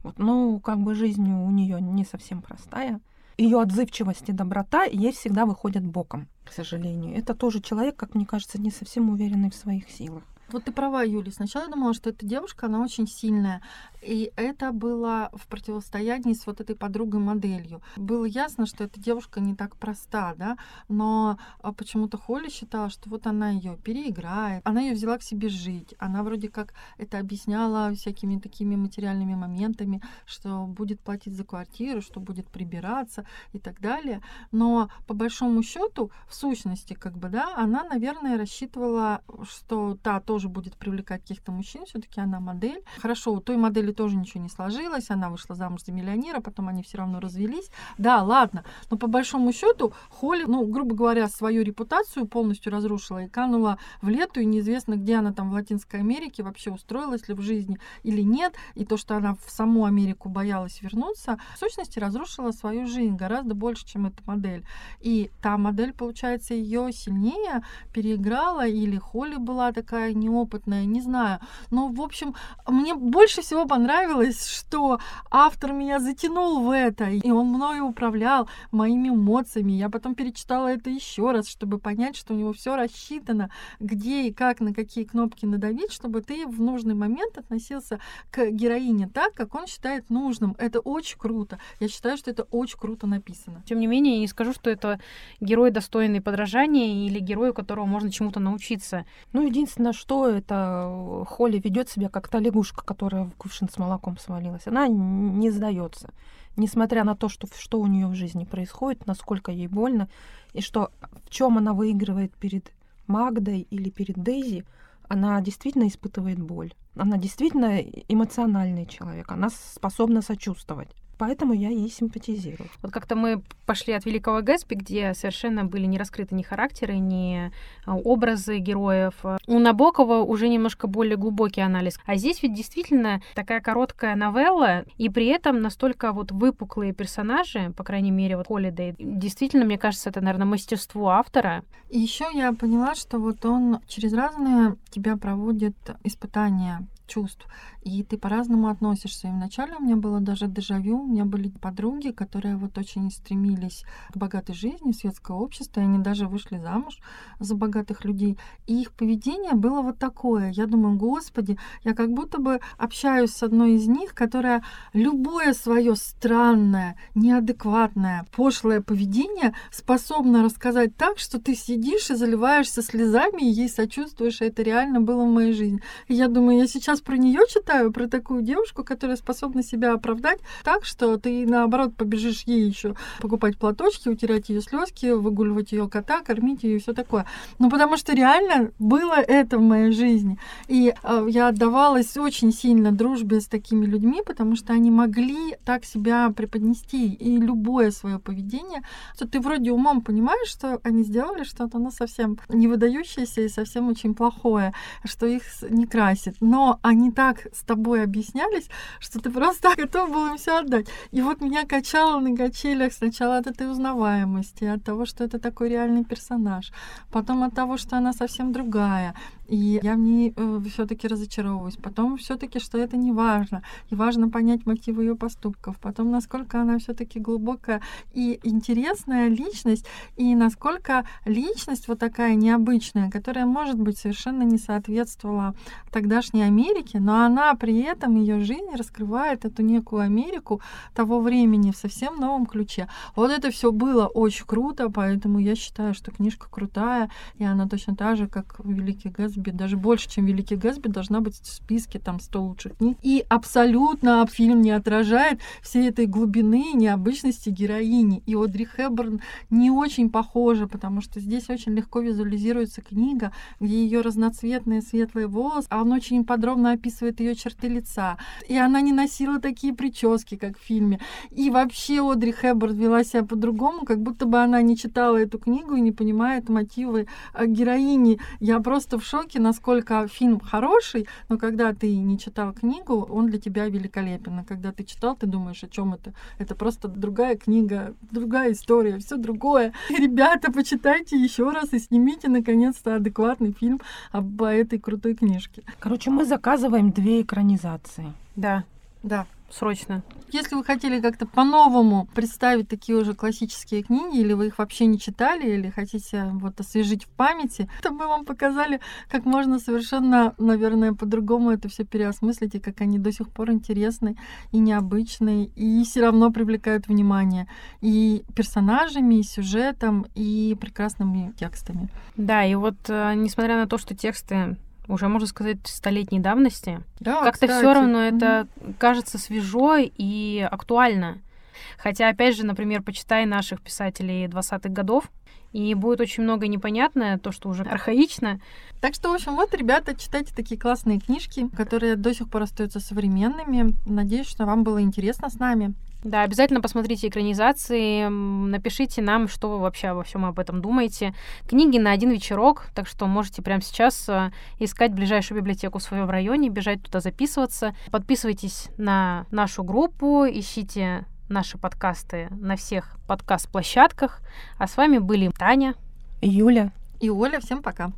Вот, ну, как бы жизнь у нее не совсем простая. Ее отзывчивость и доброта ей всегда выходят боком, к сожалению. Это тоже человек, как мне кажется, не совсем уверенный в своих силах. Вот ты права, Юля. Сначала я думала, что эта девушка, она очень сильная. И это было в противостоянии с вот этой подругой-моделью. Было ясно, что эта девушка не так проста, да, но а, почему-то Холли считала, что вот она ее переиграет, она ее взяла к себе жить. Она вроде как это объясняла всякими такими материальными моментами, что будет платить за квартиру, что будет прибираться и так далее. Но по большому счету, в сущности, как бы, да, она, наверное, рассчитывала, что та тоже будет привлекать каких-то мужчин, все-таки она модель. Хорошо, у той модели тоже ничего не сложилось, она вышла замуж за миллионера, потом они все равно развелись. Да, ладно, но по большому счету Холли, ну, грубо говоря, свою репутацию полностью разрушила и канула в лету, и неизвестно, где она там в Латинской Америке вообще устроилась ли в жизни или нет, и то, что она в саму Америку боялась вернуться, в сущности разрушила свою жизнь гораздо больше, чем эта модель. И та модель, получается, ее сильнее переиграла, или Холли была такая неопытная, не знаю. Но, в общем, мне больше всего понравилось что автор меня затянул в это, и он мною управлял моими эмоциями. Я потом перечитала это еще раз, чтобы понять, что у него все рассчитано, где и как, на какие кнопки надавить, чтобы ты в нужный момент относился к героине так, как он считает нужным. Это очень круто. Я считаю, что это очень круто написано. Тем не менее, я не скажу, что это герой достойный подражания или герой, у которого можно чему-то научиться. Ну, единственное, что это Холли ведет себя как та лягушка, которая в кувшин с молоком свалилась. Она не сдается. Несмотря на то, что, что у нее в жизни происходит, насколько ей больно, и что в чем она выигрывает перед Магдой или перед Дейзи, она действительно испытывает боль. Она действительно эмоциональный человек. Она способна сочувствовать поэтому я ей симпатизирую. Вот как-то мы пошли от Великого Гэтсби, где совершенно были не раскрыты ни характеры, ни а, образы героев. У Набокова уже немножко более глубокий анализ. А здесь ведь действительно такая короткая новелла, и при этом настолько вот выпуклые персонажи, по крайней мере, вот Холидей, действительно, мне кажется, это, наверное, мастерство автора. И еще я поняла, что вот он через разные тебя проводит испытания чувств и ты по-разному относишься. И вначале у меня было даже дежавю, у меня были подруги, которые вот очень стремились к богатой жизни, светское общество, и они даже вышли замуж за богатых людей. И их поведение было вот такое. Я думаю, господи, я как будто бы общаюсь с одной из них, которая любое свое странное, неадекватное, пошлое поведение способна рассказать так, что ты сидишь и заливаешься слезами, и ей сочувствуешь, и это реально было в моей жизни. И я думаю, я сейчас про нее читаю, про такую девушку, которая способна себя оправдать так, что ты наоборот побежишь ей еще покупать платочки, утирать ее слезки, выгуливать ее кота, кормить ее и все такое. Ну, потому что реально было это в моей жизни. И э, я отдавалась очень сильно дружбе с такими людьми, потому что они могли так себя преподнести. И любое свое поведение, что ты вроде умом понимаешь, что они сделали что-то, ну, совсем не выдающееся и совсем очень плохое, что их не красит. Но они так с тобой объяснялись, что ты просто *laughs* готов был им все отдать. И вот меня качало на качелях сначала от этой узнаваемости, от того, что это такой реальный персонаж, потом от того, что она совсем другая, и я в ней э, все-таки разочаровываюсь. Потом все-таки, что это не важно. И важно понять мотивы ее поступков. Потом, насколько она все-таки глубокая и интересная личность, и насколько личность вот такая необычная, которая, может быть, совершенно не соответствовала тогдашней Америке, но она при этом ее жизнь раскрывает эту некую Америку того времени в совсем новом ключе. Вот это все было очень круто, поэтому я считаю, что книжка крутая, и она точно так же, как Великий Гэтсби, Гэтсби, даже больше, чем Великий Гэтсби, должна быть в списке там 100 лучших книг. И абсолютно фильм не отражает всей этой глубины и необычности героини. И Одри Хэбберн не очень похожа, потому что здесь очень легко визуализируется книга, где ее разноцветные светлые волосы, а он очень подробно описывает ее черты лица. И она не носила такие прически, как в фильме. И вообще Одри Хэбберн вела себя по-другому, как будто бы она не читала эту книгу и не понимает мотивы а, героини. Я просто в шоке, насколько фильм хороший, но когда ты не читал книгу, он для тебя великолепен. А когда ты читал, ты думаешь, о чем это? Это просто другая книга, другая история, все другое. *laughs* Ребята, почитайте еще раз и снимите наконец-то адекватный фильм об этой крутой книжке. Короче, мы заказываем две экранизации. Да, Да. Срочно. Если вы хотели как-то по-новому представить такие уже классические книги, или вы их вообще не читали, или хотите вот освежить в памяти, то мы вам показали, как можно совершенно, наверное, по-другому это все переосмыслить, и как они до сих пор интересны и необычны, и все равно привлекают внимание и персонажами, и сюжетом, и прекрасными текстами. Да, и вот э, несмотря на то, что тексты уже, можно сказать, столетней давности, Да, как-то все равно Мгм. это кажется свежо и актуально. Хотя, опять же, например, почитай наших писателей 20-х годов, и будет очень много непонятное, то, что уже архаично. Так что, в общем, вот, ребята, читайте такие классные книжки, которые до сих пор остаются современными. Надеюсь, что вам было интересно с нами. Да, обязательно посмотрите экранизации, напишите нам, что вы вообще обо всем об этом думаете. Книги на один вечерок, так что можете прямо сейчас э, искать ближайшую библиотеку в своем районе, бежать туда записываться. Подписывайтесь на нашу группу, ищите наши подкасты на всех подкаст-площадках. А с вами были Таня. Юля. И Оля, всем пока.